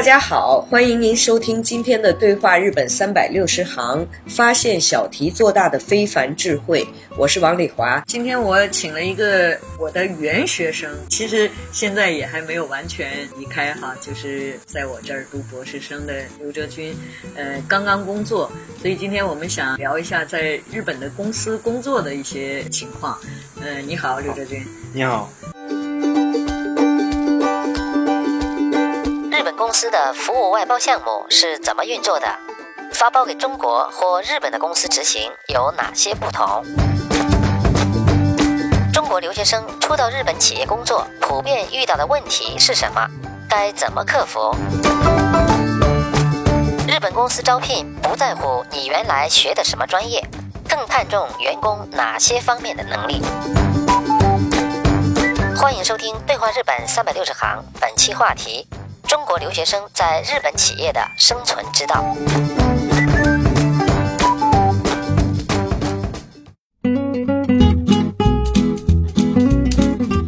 大家好，欢迎您收听今天的对话日本三百六十行，发现小题做大的非凡智慧。我是王丽华。今天我请了一个我的原学生，其实现在也还没有完全离开哈，就是在我这儿读博士生的刘哲军，呃，刚刚工作，所以今天我们想聊一下在日本的公司工作的一些情况。呃，你好，刘哲军。你好。公司的服务外包项目是怎么运作的？发包给中国或日本的公司执行有哪些不同？中国留学生初到日本企业工作，普遍遇到的问题是什么？该怎么克服？日本公司招聘不在乎你原来学的什么专业，更看重员工哪些方面的能力？欢迎收听《对话日本三百六十行》，本期话题。中国留学生在日本企业的生存之道。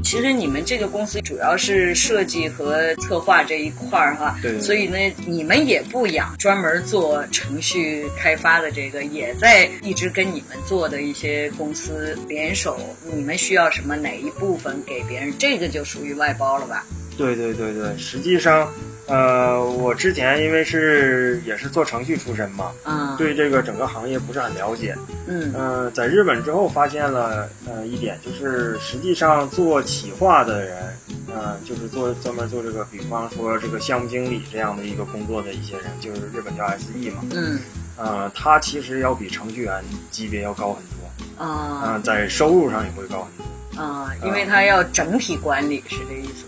其实你们这个公司主要是设计和策划这一块儿哈，对。所以呢，你们也不养专门做程序开发的这个，也在一直跟你们做的一些公司联手。你们需要什么哪一部分给别人，这个就属于外包了吧？对对对对，实际上，呃，我之前因为是也是做程序出身嘛，嗯，对这个整个行业不是很了解，嗯，呃，在日本之后发现了，呃，一点就是实际上做企划的人，呃，就是做专门做这个，比方说这个项目经理这样的一个工作的一些人，就是日本叫 SE 嘛，嗯，呃，他其实要比程序员级别要高很多，啊，嗯，在收入上也会高很多。啊，因为他要整体管理，是这意思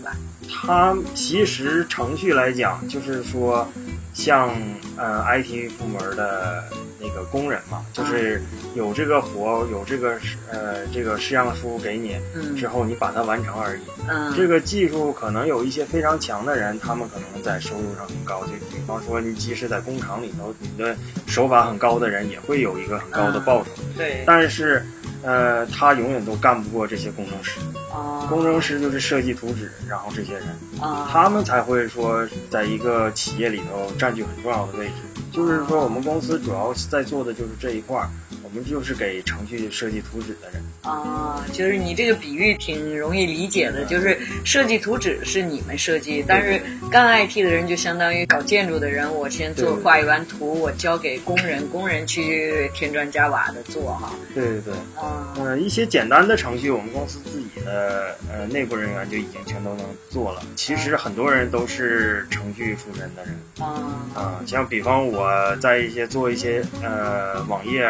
吧？他其实程序来讲，就是说，像呃 IT 部门的那个工人嘛，就是有这个活，有这个呃这个试样书给你，之后你把它完成而已。嗯，这个技术可能有一些非常强的人，他们可能在收入上很高。就比方说，你即使在工厂里头，你的手法很高的人，也会有一个很高的报酬。对，但是。呃，他永远都干不过这些工程师。啊，工程师就是设计图纸，然后这些人，啊，他们才会说在一个企业里头占据很重要的位置。就是说，我们公司主要在做的就是这一块儿。我们就是给程序设计图纸的人啊，就是你这个比喻挺容易理解的，就是设计图纸是你们设计，但是干 IT 的人就相当于搞建筑的人，我先做画一完图，我交给工人，工人去添砖加瓦的做哈。对对对，啊，嗯，一些简单的程序，我们公司自己的呃内部人员就已经全都能做了。其实很多人都是程序出身的人啊啊，像比方我在一些做一些呃网页。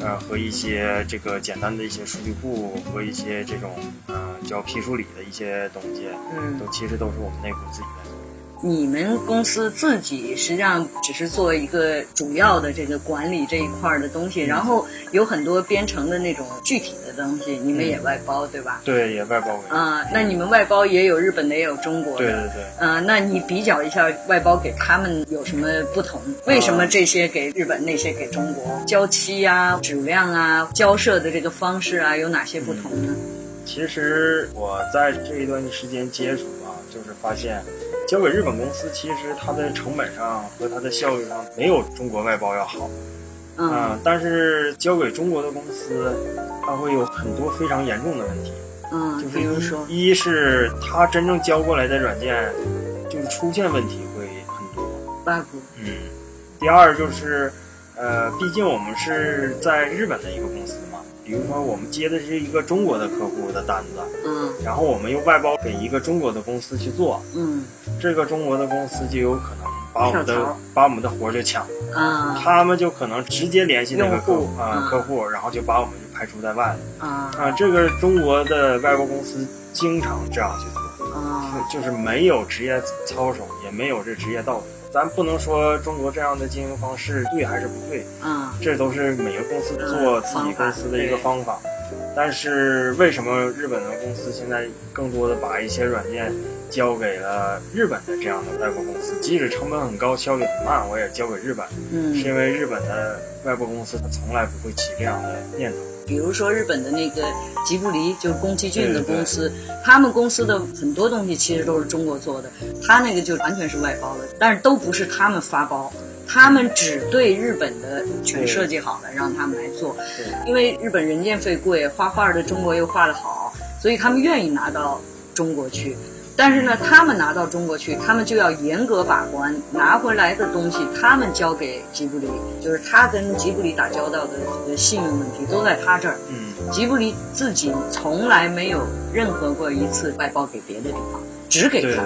呃，和一些这个简单的一些数据库和一些这种呃叫批处理的一些东西，嗯，都其实都是我们内部自己在做。你们公司自己实际上只是做一个主要的这个管理这一块的东西，然后有很多编程的那种具体的东西，你们也外包对吧？对，也外包给。啊，那你们外包也有日本的，也有中国的。对对对。嗯，那你比较一下外包给他们有什么不同？为什么这些给日本，那些给中国？交期啊、质量啊、交涉的这个方式啊，有哪些不同呢？其实我在这一段时间接触啊，就是发现。交给日本公司，其实它的成本上和它的效率上没有中国外包要好，嗯，但是交给中国的公司，它会有很多非常严重的问题，嗯，就是比如说，一是它真正交过来的软件，就是出现问题会很多，bug，嗯，第二就是，呃，毕竟我们是在日本的一个公司嘛，比如说我们接的是一个中国的客户的单子，嗯。然后我们又外包给一个中国的公司去做，嗯。这个中国的公司就有可能把我们的把我们的活儿就抢，啊。他们就可能直接联系那个客户啊、嗯客户，然后就把我们就排除在外了啊。啊。这个中国的外包公司经常这样去做，就是没有职业操守，也没有这职业道德。咱不能说中国这样的经营方式对还是不对，嗯这都是每个公司做自己公司的一个方法。但是为什么日本的公司现在更多的把一些软件交给了日本的这样的外国公司？即使成本很高、效率很慢，我也交给日本，嗯是嗯，因为日本的外国公司它从来不会起这样的念头。比如说日本的那个吉布力，就是宫崎骏的公司，他们公司的很多东西其实都是中国做的，他那个就完全是外包的，但是都不是他们发包。他们只对日本的全设计好了，让他们来做，因为日本人件费贵，画画的中国又画得好，所以他们愿意拿到中国去。但是呢，他们拿到中国去，他们就要严格把关，拿回来的东西他们交给吉卜力，就是他跟吉卜力打交道的这个信用问题都在他这儿。嗯，吉卜力自己从来没有任何过一次外包给别的地方，只给他。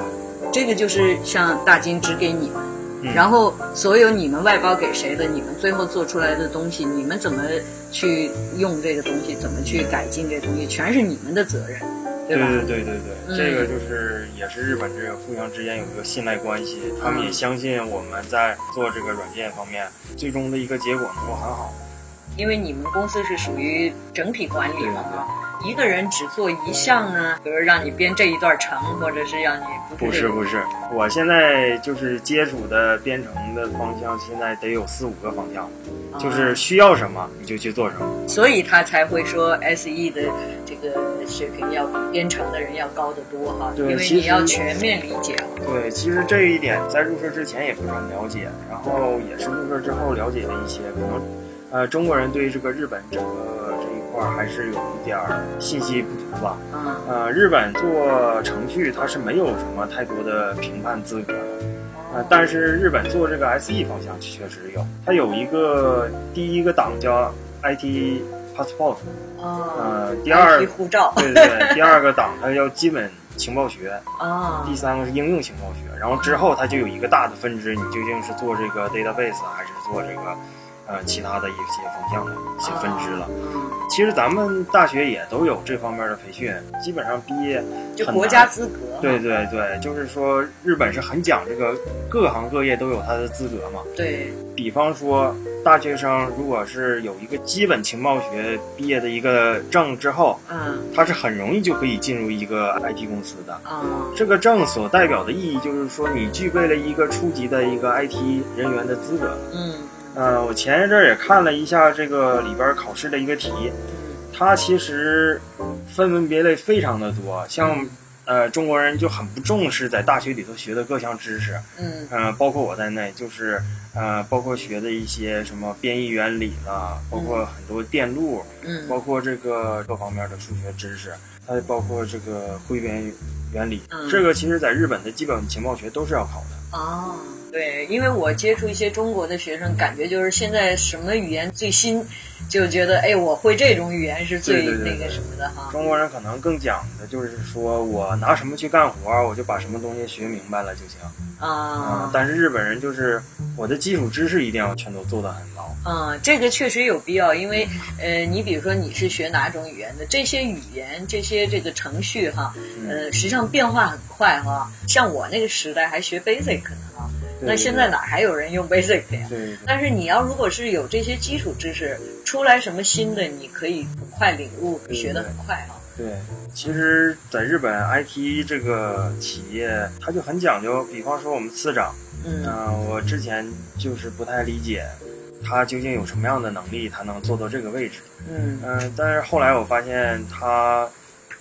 这个就是像大金只给你们，嗯然后所有你们外包给谁的，你们最后做出来的东西，你们怎么去用这个东西，怎么去改进这东西，全是你们的责任，对吧？对对对对，嗯这个就是也是日本这个互相之间有一个信赖关系，他们也嗯相信我们在做这个软件方面，最终的一个结果能够很好。因为你们公司是属于整体管理嘛哈，一个人只做一项呢，比如让你编这一段程，或者是让你不不是不是，我现在就是接触的编程的方向，现在得有四五个方向，就是需要什么你就去做什么。所以他才会说 S E 的这个水平要比编程的人要高得多哈，因为你要全面理解。对，其实这一点在入社之前也不是很了解，然后也是入社之后了解了一些，可能呃中国人对这个日本整个这一块儿还是有一点儿信息不足吧。嗯呃，日本做程序它是没有什么太多的评判资格的，呃，但是日本做这个 SE 方向确实有，它有一个第一个档叫 IT Passport，啊，呃，第二护照对对对，第二个档它叫基本情报学，啊第三个是应用情报学，然后之后它就有一个大的分支，你究竟是做这个 database 还是做这个呃其他的一些方向的一些分支了。嗯，其实咱们大学也都有这方面的培训，基本上毕业就国家资格。对对对，就是说日本是很讲这个，各行各业都有它的资格嘛。对，比方说，大学生如果是有一个基本情报学毕业的一个证之后，嗯他是很容易就可以进入一个 IT 公司的。啊这个证所代表的意义就是说，你具备了一个初级的一个 IT 人员的资格。嗯呃，我前一阵儿也看了一下这个里边考试的一个题，它其实分门别类非常的多，像呃中国人就很不重视在大学里头学的各项知识，嗯呃，包括我在内，就是呃包括学的一些什么编译原理啦，包括很多电路，嗯包括这个各方面的数学知识，它包括这个汇编原理，嗯这个其实在日本的基本情报学都是要考的。哦，对，因为我接触一些中国的学生，感觉就是现在什么语言最新，就觉得哎，我会这种语言是最那个什么的哈。中国人可能更讲的就是说我拿什么去干活，我就把什么东西学明白了就行。啊、啊但是日本人就是我的基础知识一定要全都做得很牢。嗯，这个确实有必要，因为呃，你比如说你是学哪种语言的，这些语言、这些这个程序哈，嗯呃，实际上变化很快哈。像我那个时代还学 Basic 呢那现在哪还有人用 Basic 呀？对但是你要如果是有这些基础知识，出来什么新的，你可以很快领悟，对学得很快哈。对，其实在日本 IT 这个企业，它就很讲究。比方说我们次长，嗯嗯、我之前就是不太理解他究竟有什么样的能力，他能做到这个位置。嗯嗯、但是后来我发现他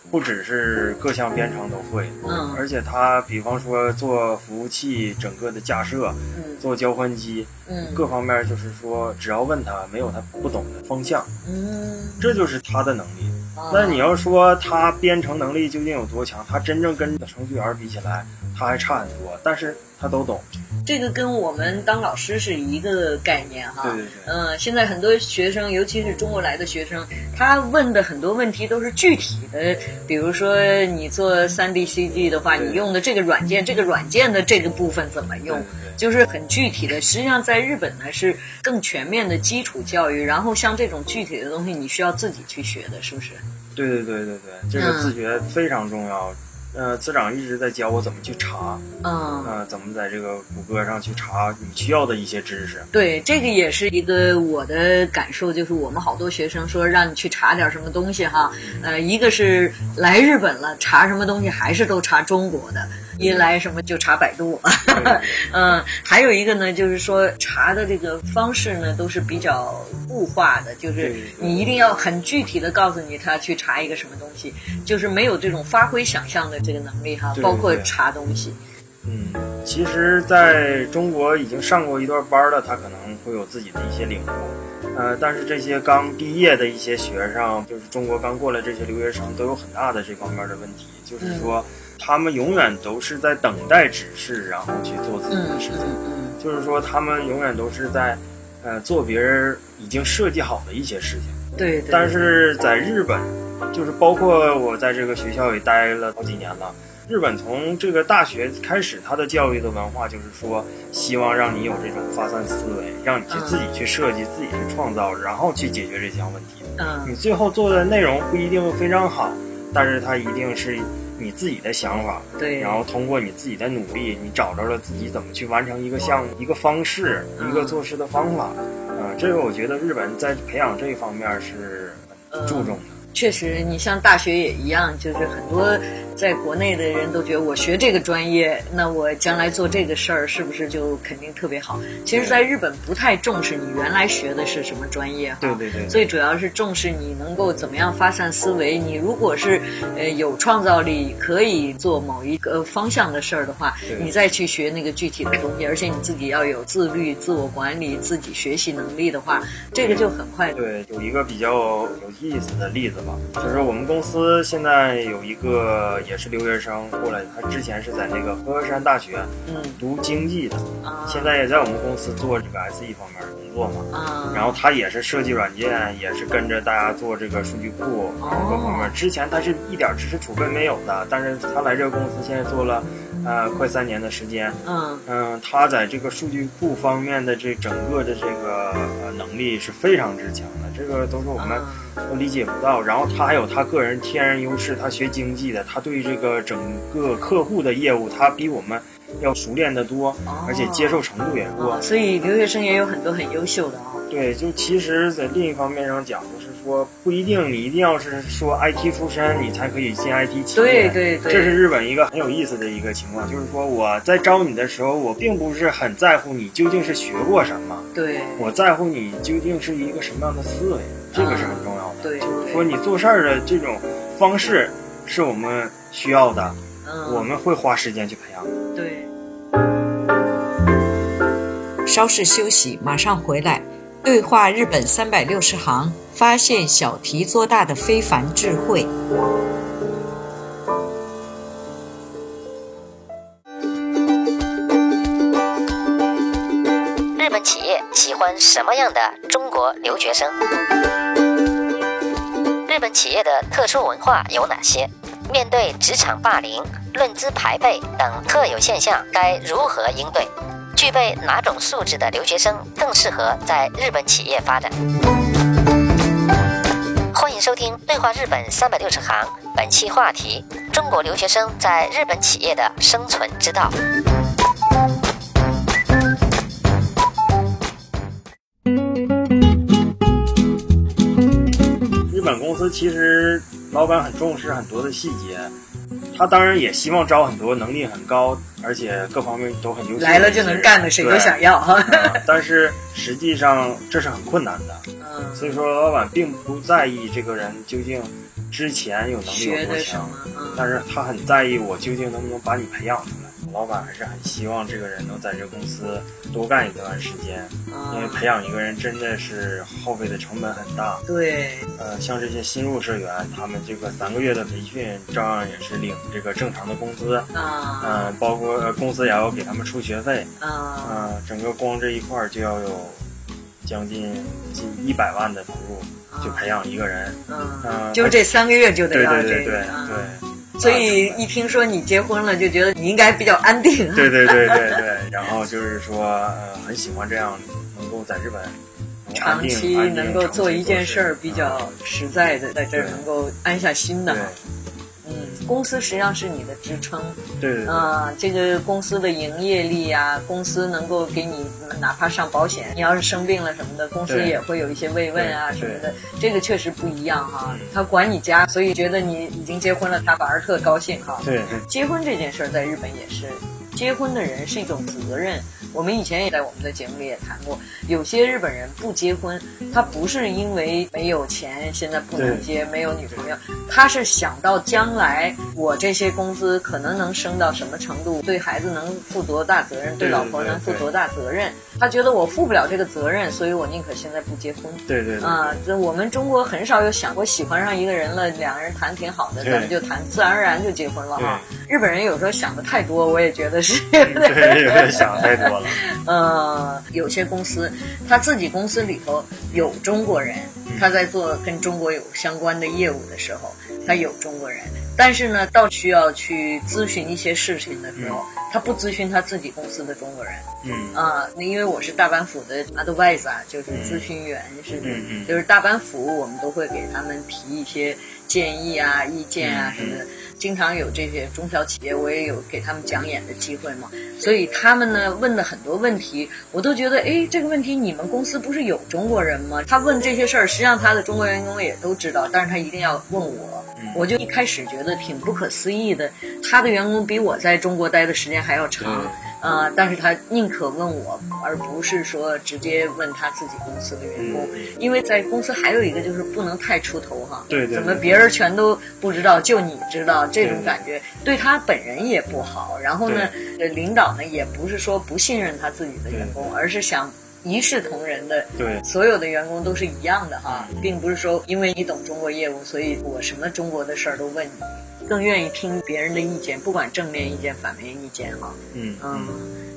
不只是各项编程都会，嗯。而且他比方说做服务器整个的架设，嗯。做交换机，嗯。各方面就是说，只要问他，没有他不懂的方向，嗯，这就是他的能力。啊。那你要说他编程能力究竟有多强，他真正跟程序员比起来，他还差很多，但是他都懂。这个跟我们当老师是一个概念哈。对对对嗯，现在很多学生，尤其是中国来的学生，他问的很多问题都是具体的，比如说你做三 D CG 的话，你用的这个软件，这个软件的这个部分怎么用就是很具体的。实际上，在日本呢是更全面的基础教育，然后像这种具体的东西，你需要自己去学的，是不是？对对对对对，这个自学非常重要。呃，资长一直在教我怎么去查，嗯。呃，怎么在这个谷歌上去查你需要的一些知识。对，这个也是一个我的感受，就是我们好多学生说让你去查点什么东西哈，呃，一个是来日本了查什么东西还是都查中国的，一来什么就查百度，嗯，还有一个呢就是说查的这个方式呢都是比较固化的，就是你一定要很具体的告诉你他去查一个什么东西，就是没有这种发挥想象的这个能力哈，包括查东西，嗯，其实在中国已经上过一段班了，他可能会有自己的一些领悟。呃，但是这些刚毕业的一些学生，就是中国刚过来这些留学生，都有很大的这方面的问题，就是说他们永远都是在等待指示，然后去做自己嗯的事情。嗯嗯就是说，他们永远都是在，呃，做别人已经设计好的一些事情。对对，但是在日本，就是包括我在这个学校也待了好几年了。日本从这个大学开始，它的教育的文化就是说，希望让你有这种发散思维，让你去自己去设计、自己去创造，然后去解决这项问题。嗯你最后做的内容不一定非常好，但是它一定是你自己的想法，对，然后通过你自己的努力，你找着了自己怎么去完成一个项目、一个方式、嗯一个做事的方法。嗯、这个我觉得日本在培养这一方面是很注重的。确实，你像大学也一样，就是很多在国内的人都觉得我学这个专业，那我将来做这个事儿是不是就肯定特别好？其实，在日本不太重视你原来学的是什么专业哈，对对对，最主要是重视你能够怎么样发散思维。你如果是呃有创造力，可以做某一个方向的事儿的话，你再去学那个具体的东西，而且你自己要有自律、自我管理、自己学习能力的话，这个就很快。对，有一个比较有意思的例子吧，就是我们公司现在有一个也是留学生过来的，他之前是在那个鹤山大学嗯。读经济的，啊，现在也在我们公司做这个 SE 方面的工作嘛。啊，然后他也是设计软件，也是跟着大家做这个数据库，哦。各方面。之前他是一点知识储备没有的，但是他来这个公司现在做了，呃，快三年的时间。嗯。嗯，他在这个数据库方面的这整个的这个呃能力是非常之强的，这个都是我们啊都理解不到。然后他还有他个人天然优势，他学经济的，他对这个整个客户的业务，他比我们要熟练的多，而且接受程度也多。啊，所以留学生也有很多很优秀的啊、对，就其实，在另一方面上讲，就是说不一定你一定要是说 IT 出身，你才可以进 IT 企业。对对对，这是日本一个很有意思的一个情况，就是说我在招你的时候，我并不是很在乎你究竟是学过什么，对我在乎你究竟是一个什么样的思维，这个是很重要的。对就是说你做事儿的这种方式是我们需要的，嗯，我们会花时间去培养的。对。稍事休息，马上回来。对话日本三百六十行，发现小题做大的非凡智慧。日本企业喜欢什么样的中国留学生？日本企业的特殊文化有哪些？面对职场霸凌、论资排辈等特有现象，该如何应对？具备哪种素质的留学生更适合在日本企业发展？《对话日本三百六十行》，本期话题：中国留学生在日本企业的生存之道。日本公司其实老板很重视很多的细节，他当然也希望招很多能力很高，而且各方面都很优秀来了就能干的，谁都想要。哈。但是实际上这是很困难的，嗯，所以说老板并不在意这个人究竟之前有能力有多强但是他很在意我究竟能不能把你培养出来。老板还是很希望这个人能在这个公司多干一段时间，因为培养一个人真的是耗费的成本很大。对，呃，像这些新入社员，他们这个三个月的培训，照样也是领这个正常的工资。啊，嗯、包括呃公司也要给他们出学费。啊，嗯、整个光这一块儿就要有将近近一百万的投入，就培养一个人。嗯，嗯、就这三个月就得对要这对对对个啊对。所以一听说你结婚了，就觉得你应该比较安定。对对对对 对，然后就是说，呃，很喜欢这样能够在日本长期能够做一件事儿比较嗯实在的，在这儿能够安下心的公司实际上是你的支撑。对啊、这个公司的营业力啊、公司能够给你哪怕上保险，你要是生病了什么的，公司也会有一些慰问啊什么的。这个确实不一样哈嗯，他管你家，所以觉得你已经结婚了，他反而特高兴哈。对结婚这件事儿在日本也是，结婚的人是一种责任。我们以前也在我们的节目里也谈过，有些日本人不结婚，他不是因为没有钱，现在不能结，没有女朋友，他是想到将来我这些工资可能能升到什么程度，对孩子能负多大责任，对对老婆能负多大责任，他觉得我负不了这个责任，所以我宁可现在不结婚。对对对啊，这我们中国很少有想过喜欢上一个人了，两个人谈挺好的，咱们就谈，自然而然就结婚了哈。日本人有时候想的太多，我也觉得是。对，有点想太多了。呃，有些公司他自己公司里头有中国人，他在做跟中国有相关的业务的时候，他有中国人，但是呢，到需要去咨询一些事情的时候，他不咨询他自己公司的中国人。嗯。啊，那因为我是大阪府的 advisor，就是咨询员是的，嗯嗯就是大阪府我们都会给他们提一些建议啊、意见啊嗯。什么的。经常有这些中小企业，我也有给他们讲演的机会嘛，所以他们呢问的很多问题，我都觉得，哎，这个问题你们公司不是有中国人吗？他问这些事儿，实际上他的中国员工也都知道，但是他一定要问我，嗯我就一开始觉得挺不可思议的，他的员工比我在中国待的时间还要长。对呃，但是他宁可问我，而不是说直接问他自己公司的员工，嗯因为在公司还有一个就是不能太出头哈。对对对怎么别人全都不知道，就你知道，这种感觉对他本人也不好。然后呢，呃，领导呢也不是说不信任他自己的员工，而是想一视同仁的。对所有的员工都是一样的哈，并不是说因为你懂中国业务，所以我什么中国的事儿都问你，更愿意听别人的意见，不管正面意见、反面意见哈。嗯嗯，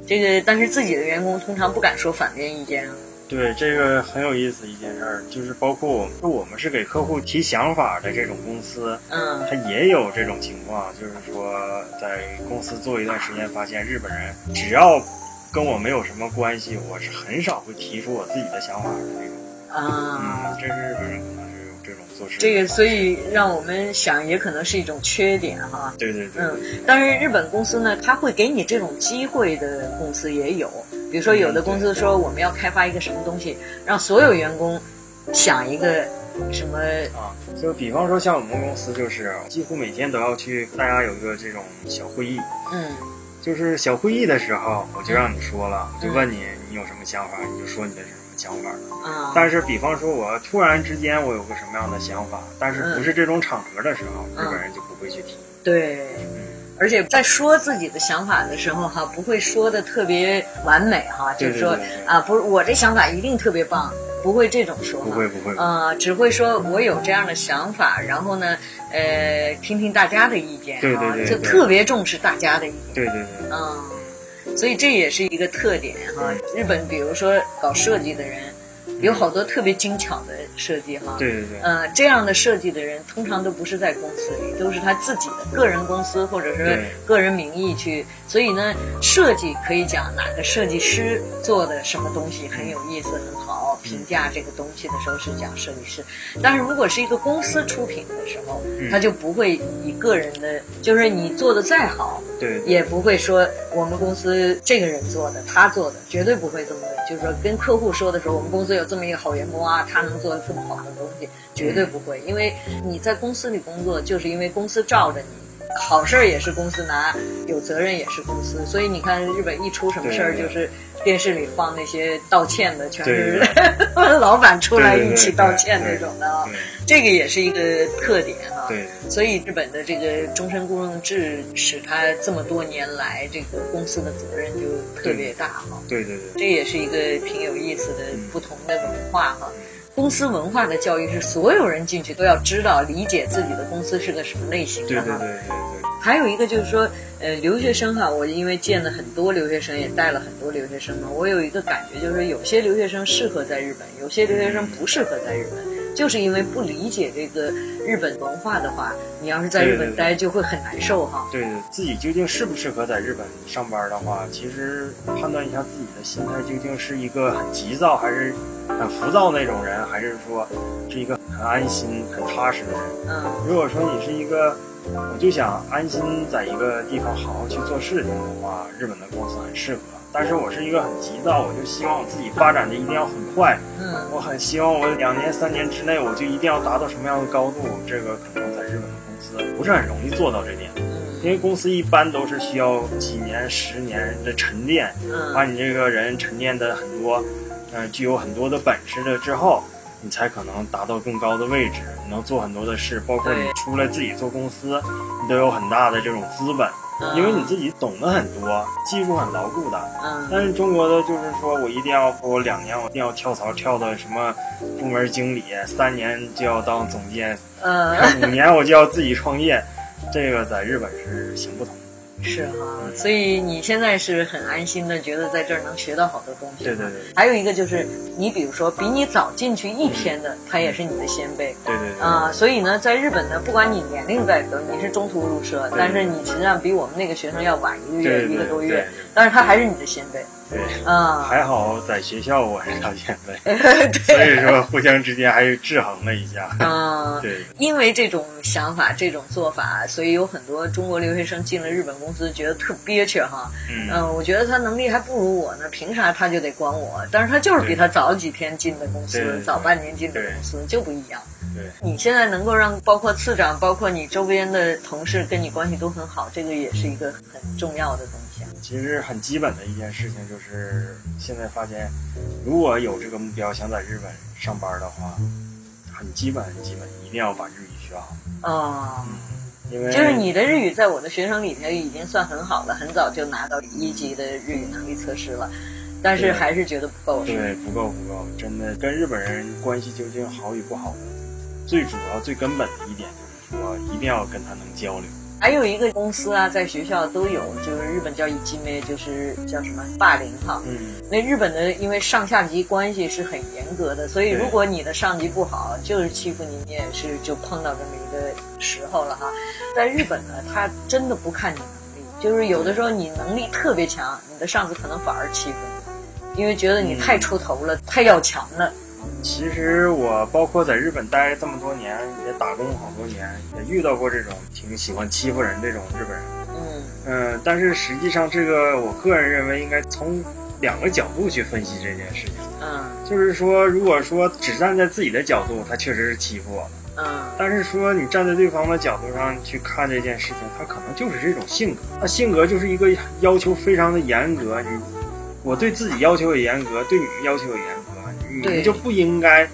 这个但是自己的员工通常不敢说反面意见啊。对，这个很有意思一件事儿，就是包括我们我们是给客户提想法的这种公司，嗯它也有这种情况，就是说在公司做一段时间，发现日本人只要跟我没有什么关系，我是很少会提出我自己的想法的那种。啊，嗯，这是日本人可能是有这个所以让我们想，也可能是一种缺点哈。对对对，嗯，但是日本公司呢，他会给你这种机会的公司也有，比如说有的公司说我们要开发一个什么东西，让所有员工想一个什么，啊，就比方说像我们公司，就是几乎每天都要去，大家有一个这种小会议，嗯。就是小会议的时候，我就让你说了，我就问你你有什么想法，你就说你的什么想法。啊，但是比方说我突然之间我有个什么样的想法，但是不是这种场合的时候，嗯日本人就不会去提。对。而且在说自己的想法的时候，哈，不会说的特别完美，哈，就是说啊，不是我这想法一定特别棒，不会这种说法，不会不会，呃，只会说我有这样的想法，然后呢，呃，听听大家的意见，对对对就特别重视大家的意见，对对对，嗯，所以这也是一个特点哈。日本比如说搞设计的人，有好多特别精巧的设计哈，对对对，呃，这样的设计的人通常都不是在公司里，都是他自己的个人公司或者是个人名义去。所以呢，设计可以讲哪个设计师做的什么东西很有意思、很好，评价这个东西的时候是讲设计师。但是如果是一个公司出品的时候，他就不会以个人的，就是你做的再好，对也不会说我们公司这个人做的，他做的，绝对不会这么。就是说跟客户说的时候，我们公司有这么一个好员工啊，他能做的这么好的东西，绝对不会。因为你在公司里工作，就是因为公司罩着你。好事儿也是公司拿，有责任也是公司，所以你看日本一出什么事儿，就是电视里放那些道歉的，全是 老板出来一起道歉那种的啊。这个也是一个特点啊。对所以日本的这个终身雇佣制，使他这么多年来这个公司的责任就特别大哈。对对对这也是一个挺有意思的嗯不同的文化哈。公司文化的教育是所有人进去都要知道、理解自己的公司是个什么类型的哈。对对对对对。还有一个就是说，呃，留学生哈，我因为见了很多留学生，也带了很多留学生嘛，我有一个感觉，就是有些留学生适合在日本，有些留学生不适合在日本，就是因为不理解这个日本文化的话，你要是在日本待就会很难受哈。对自己究竟适不适合在日本上班的话，其实判断一下自己的心态，究竟是一个很急躁，还是很浮躁那种人，还是说是一个很安心、很踏实的人。嗯如果说你是一个，我就想安心在一个地方好好去做事情的话，日本的公司很适合。但是我是一个很急躁，我就希望我自己发展的一定要很快，嗯。我很希望我两年、三年之内我就一定要达到什么样的高度，这个可能在日本的公司不是很容易做到这点。因嗯为公司一般都是需要几年、十年的沉淀，把嗯你这个人沉淀的很多，嗯、具有很多的本事了之后，你才可能达到更高的位置，你能做很多的事，包括你出来自己做公司，你都有很大的这种资本，嗯，因为你自己懂得很多，技术很牢固的。嗯但是中国的就是说我一定要，我两年我一定要跳槽跳到什么部门经理，三年就要当总监，嗯五年我就要自己创业，这个在日本是行不通。是哈，所以你现在是很安心的，觉得在这儿能学到好多东西。对对对还有一个就是，你比如说比你早进去一天的，他也是你的先辈。对对对。啊、所以呢，在日本呢，不管你年龄在多，你是中途入社，对但是你实际上比我们那个学生要晚一个月、一个多月但是他还是你的先辈对，啊。还好在学校我是他前辈，所以说互相之间还是制衡了一下。啊，对因为这种想法、这种做法，所以有很多中国留学生进了日本公司，觉得特憋屈哈。嗯嗯，我觉得他能力还不如我呢，凭啥他就得管我？但是他就是比他早几天进的公司早半年进的公司就不一样。对你现在能够让包括次长，包括你周边的同事跟你关系都很好，这个也是一个很重要的东西啊。其实很基本的一件事情就是，现在发现，如果有这个目标想在日本上班的话，很基本很基本，一定要把日语学好。哦，因为就是你的日语在我的学生里头已经算很好了，很早就拿到一级的日语能力测试了，但是还是觉得不够？对不够不够，真的跟日本人关系究竟好与不好，最主要最根本的一点就是说，一定要跟他能交流。还有一个公司啊，在学校都有，就是日本叫一级妹，就是叫什么霸凌哈。嗯，那日本的因为上下级关系是很严格的，所以如果你的上级不好，就是欺负你，你也是就碰到这么一个时候了哈。在日本呢，他真的不看你能力，就是有的时候你能力特别强，你的上司可能反而欺负你，因为觉得你太出头了，太要强了。其实我包括在日本待这么多年，也打工好多年，也遇到过这种挺喜欢欺负人这种日本人。嗯嗯，但是实际上这个我个人认为应该从两个角度去分析这件事情。嗯就是说，如果说只站在自己的角度，他确实是欺负我了。嗯但是说你站在对方的角度上去看这件事情，他可能就是这种性格，他性格就是一个要求非常的严格。你，我对自己要求也严格，对你们要求也严格，你们就不应该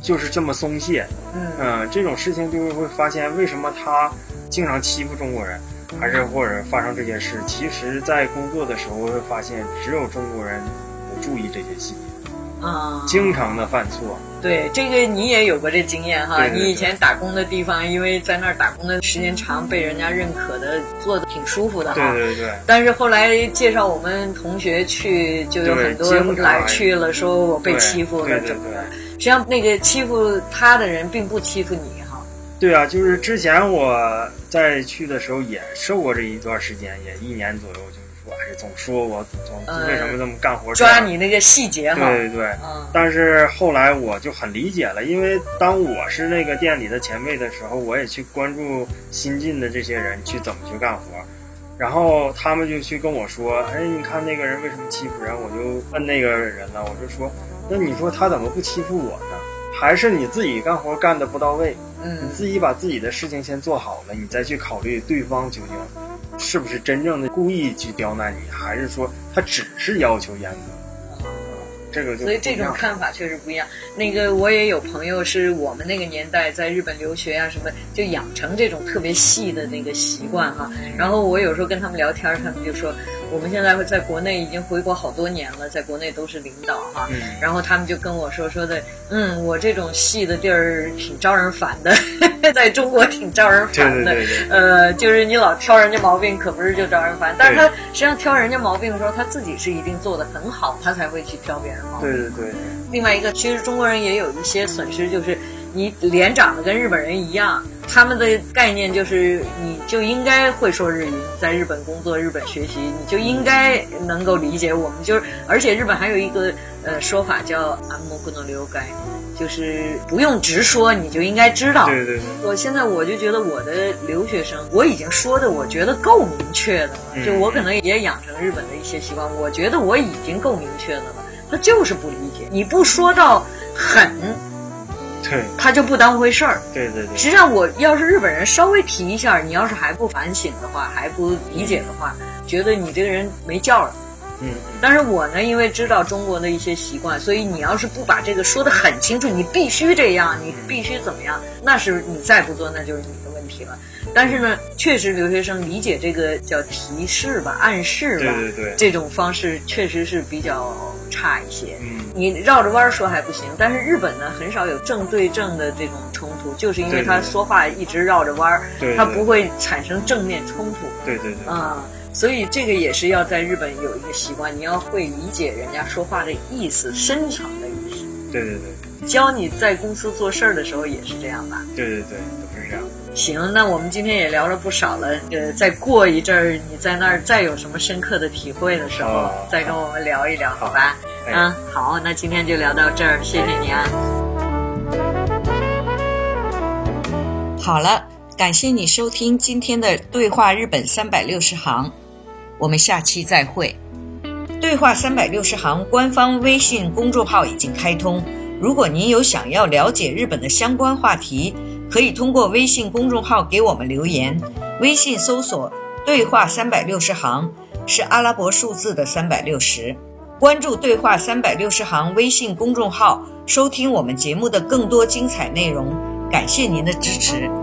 就是这么松懈。嗯嗯，这种事情就会发现为什么他经常欺负中国人，还是或者发生这件事。其实，在工作的时候会发现，只有中国人不注意这些细节，啊，经常的犯错。对，这个你也有过这经验哈。对对对你以前打工的地方，因为在那儿打工的时间长，被人家认可的，做的挺舒服的哈。对对对。但是后来介绍我们同学去，就有很多来去了，说我被欺负了对对怎么的。对实际上，那个欺负他的人并不欺负你哈。对啊，就是之前我在去的时候也受过这一段时间，也一年左右，就是说，哎，总说我总呃为什么这么干活抓你那个细节哈。对对对。嗯但是后来我就很理解了，因为当我是那个店里的前辈的时候，我也去关注新进的这些人去怎么去干活，然后他们就去跟我说：“哎，你看那个人为什么欺负人？”我就问那个人了，我就说：“那你说他怎么不欺负我呢？还是你自己干活干的不到位？你嗯自己把自己的事情先做好了，你再去考虑对方究竟是不是真正的故意去刁难你，还是说他只是要求严格，这个就所以这种看法确实不一样。那个我也有朋友是我们那个年代在日本留学啊什么，就养成这种特别细的那个习惯哈。然后我有时候跟他们聊天，他们就说我们现在在国内已经回国好多年了，在国内都是领导哈。嗯然后他们就跟我说说的，嗯，我这种细的地儿挺招人烦的，在中国挺招人烦的。对对对，呃，就是你老挑人家毛病，可不是就招人烦。但是他实际上挑人家毛病的时候，他自己是一定做得很好，他才会去挑别人毛病。对对对，另外一个，其实中国人也有一些损失，就是你脸长得跟日本人一样，他们的概念就是你就应该会说日语，在日本工作、日本学习，你就应该能够理解我们。就是，而且日本还有一个呃说法叫“暗黙の了解”，就是不用直说，你就应该知道。对对对，我现在我就觉得我的留学生，我已经说的我觉得够明确的了，嗯就我可能也养成日本的一些习惯，我觉得我已经够明确的了，他就是不理解，你不说到狠，对他就不当回事儿。对对对，实际上，我要是日本人稍微提一下，你要是还不反省的话，还不理解的话，觉得你这个人没教养。嗯但是我呢，因为知道中国的一些习惯，所以你要是不把这个说得很清楚，你必须这样，你必须怎么样，那是你再不做，那就是你的问题了。但是呢，确实留学生理解这个叫提示吧、暗示吧，对对对这种方式确实是比较差一些。嗯你绕着弯儿说还不行，但是日本呢，很少有正对正的这种冲突，就是因为他说话一直绕着弯儿，他不会产生正面冲突。对对对，啊、所以这个也是要在日本有一个习惯，你要会理解人家说话的意思，深层的意思。对对对教你在公司做事儿的时候也是这样吧？对对对。行，那我们今天也聊了不少了。呃，再过一阵儿，你在那儿再有什么深刻的体会的时候，哦再跟我们聊一聊，好吧？哎嗯，好，那今天就聊到这儿，谢谢你啊。好了，感谢你收听今天的对话日本三百六十行，我们下期再会。对话三百六十行官方微信公众号已经开通，如果您有想要了解日本的相关话题，可以通过微信公众号给我们留言。微信搜索“对话三百六十行”，是阿拉伯数字的三百六十。关注“对话三百六十行”微信公众号，收听我们节目的更多精彩内容。感谢您的支持。